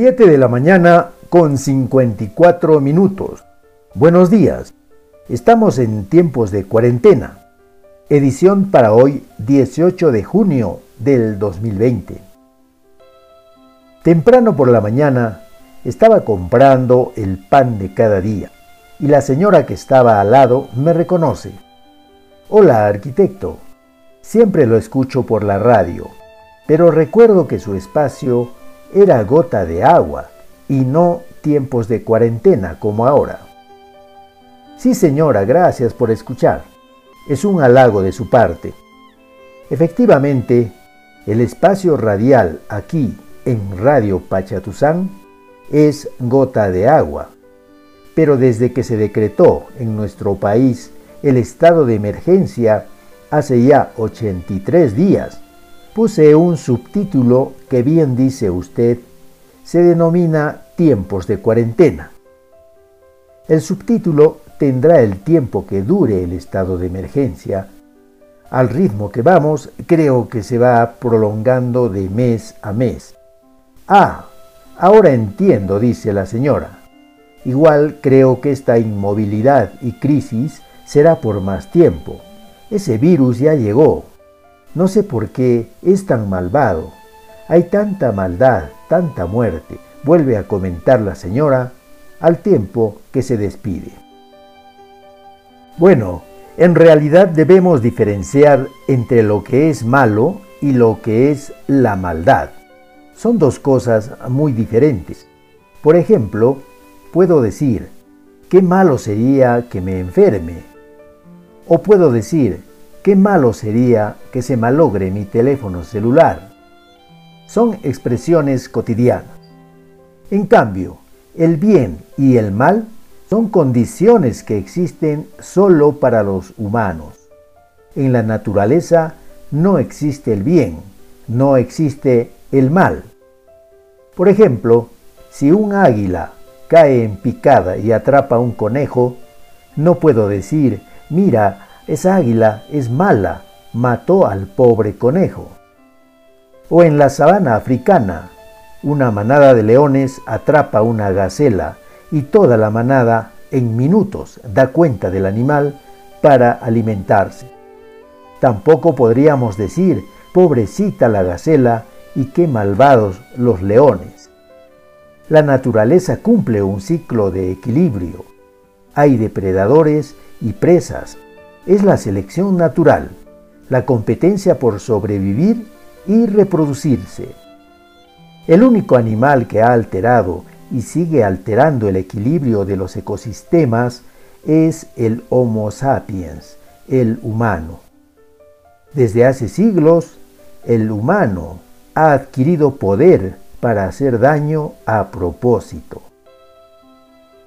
7 de la mañana con 54 minutos. Buenos días. Estamos en tiempos de cuarentena. Edición para hoy 18 de junio del 2020. Temprano por la mañana estaba comprando el pan de cada día y la señora que estaba al lado me reconoce. Hola, arquitecto. Siempre lo escucho por la radio, pero recuerdo que su espacio era gota de agua y no tiempos de cuarentena como ahora. Sí, señora, gracias por escuchar. Es un halago de su parte. Efectivamente, el espacio radial aquí en Radio Pachatuzán es gota de agua. Pero desde que se decretó en nuestro país el estado de emergencia hace ya 83 días, puse un subtítulo que bien dice usted, se denomina tiempos de cuarentena. El subtítulo tendrá el tiempo que dure el estado de emergencia. Al ritmo que vamos, creo que se va prolongando de mes a mes. Ah, ahora entiendo, dice la señora. Igual creo que esta inmovilidad y crisis será por más tiempo. Ese virus ya llegó, no sé por qué es tan malvado. Hay tanta maldad, tanta muerte, vuelve a comentar la señora al tiempo que se despide. Bueno, en realidad debemos diferenciar entre lo que es malo y lo que es la maldad. Son dos cosas muy diferentes. Por ejemplo, puedo decir, qué malo sería que me enferme. O puedo decir, qué malo sería que se malogre mi teléfono celular. Son expresiones cotidianas. En cambio, el bien y el mal son condiciones que existen solo para los humanos. En la naturaleza no existe el bien, no existe el mal. Por ejemplo, si un águila cae en picada y atrapa un conejo, no puedo decir, mira, esa águila es mala, mató al pobre conejo. O en la sabana africana, una manada de leones atrapa una gacela y toda la manada en minutos da cuenta del animal para alimentarse. Tampoco podríamos decir, pobrecita la gacela y qué malvados los leones. La naturaleza cumple un ciclo de equilibrio. Hay depredadores y presas es la selección natural, la competencia por sobrevivir y reproducirse. El único animal que ha alterado y sigue alterando el equilibrio de los ecosistemas es el Homo sapiens, el humano. Desde hace siglos, el humano ha adquirido poder para hacer daño a propósito.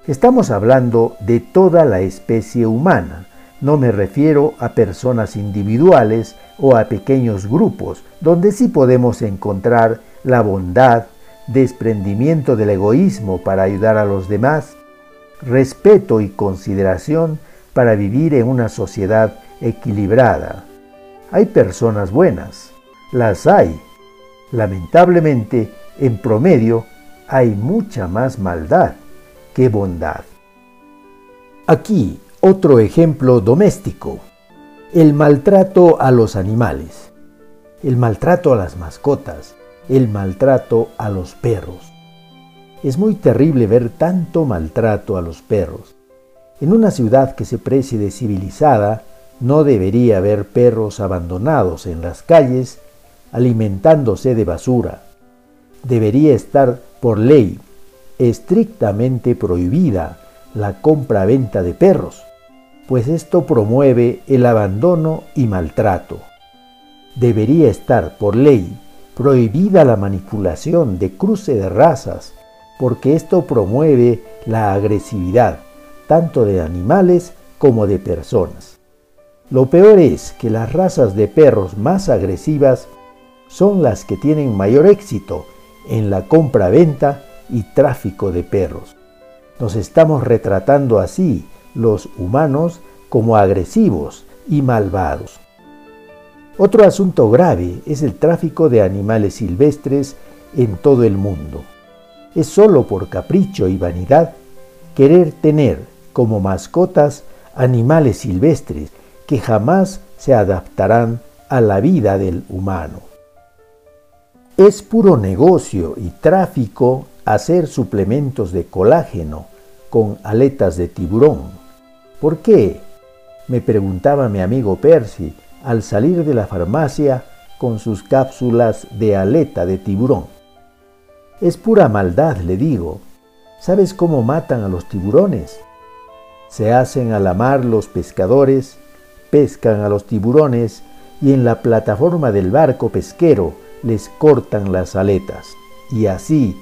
Estamos hablando de toda la especie humana, no me refiero a personas individuales o a pequeños grupos, donde sí podemos encontrar la bondad, desprendimiento del egoísmo para ayudar a los demás, respeto y consideración para vivir en una sociedad equilibrada. Hay personas buenas, las hay. Lamentablemente, en promedio, hay mucha más maldad que bondad. Aquí otro ejemplo doméstico, el maltrato a los animales, el maltrato a las mascotas, el maltrato a los perros. Es muy terrible ver tanto maltrato a los perros. En una ciudad que se precie de civilizada, no debería haber perros abandonados en las calles alimentándose de basura. Debería estar por ley estrictamente prohibida la compra-venta de perros pues esto promueve el abandono y maltrato. Debería estar por ley prohibida la manipulación de cruce de razas, porque esto promueve la agresividad, tanto de animales como de personas. Lo peor es que las razas de perros más agresivas son las que tienen mayor éxito en la compra-venta y tráfico de perros. Nos estamos retratando así los humanos como agresivos y malvados. Otro asunto grave es el tráfico de animales silvestres en todo el mundo. es solo por capricho y vanidad querer tener como mascotas animales silvestres que jamás se adaptarán a la vida del humano. Es puro negocio y tráfico hacer suplementos de colágeno con aletas de tiburón. ¿Por qué? Me preguntaba mi amigo Percy al salir de la farmacia con sus cápsulas de aleta de tiburón. Es pura maldad, le digo. ¿Sabes cómo matan a los tiburones? Se hacen a la mar los pescadores, pescan a los tiburones y en la plataforma del barco pesquero les cortan las aletas. Y así,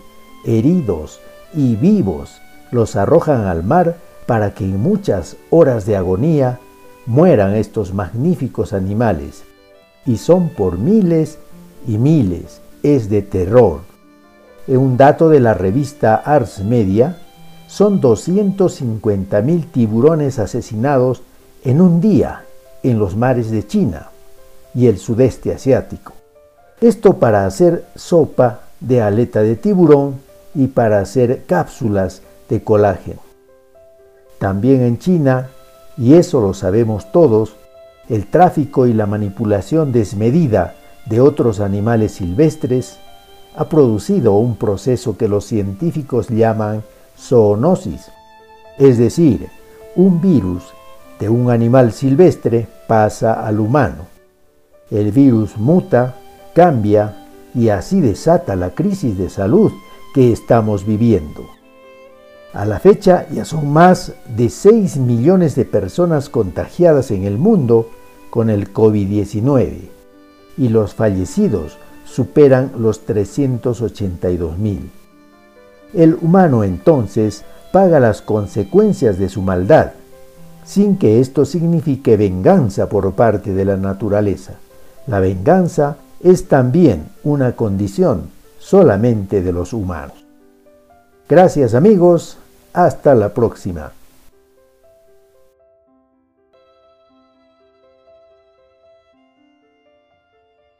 heridos y vivos, los arrojan al mar para que en muchas horas de agonía mueran estos magníficos animales. Y son por miles y miles. Es de terror. En un dato de la revista Ars Media, son 250.000 tiburones asesinados en un día en los mares de China y el sudeste asiático. Esto para hacer sopa de aleta de tiburón y para hacer cápsulas de colágeno. También en China, y eso lo sabemos todos, el tráfico y la manipulación desmedida de otros animales silvestres ha producido un proceso que los científicos llaman zoonosis, es decir, un virus de un animal silvestre pasa al humano. El virus muta, cambia y así desata la crisis de salud que estamos viviendo. A la fecha ya son más de 6 millones de personas contagiadas en el mundo con el COVID-19 y los fallecidos superan los 382 mil. El humano entonces paga las consecuencias de su maldad, sin que esto signifique venganza por parte de la naturaleza. La venganza es también una condición solamente de los humanos. Gracias amigos, hasta la próxima.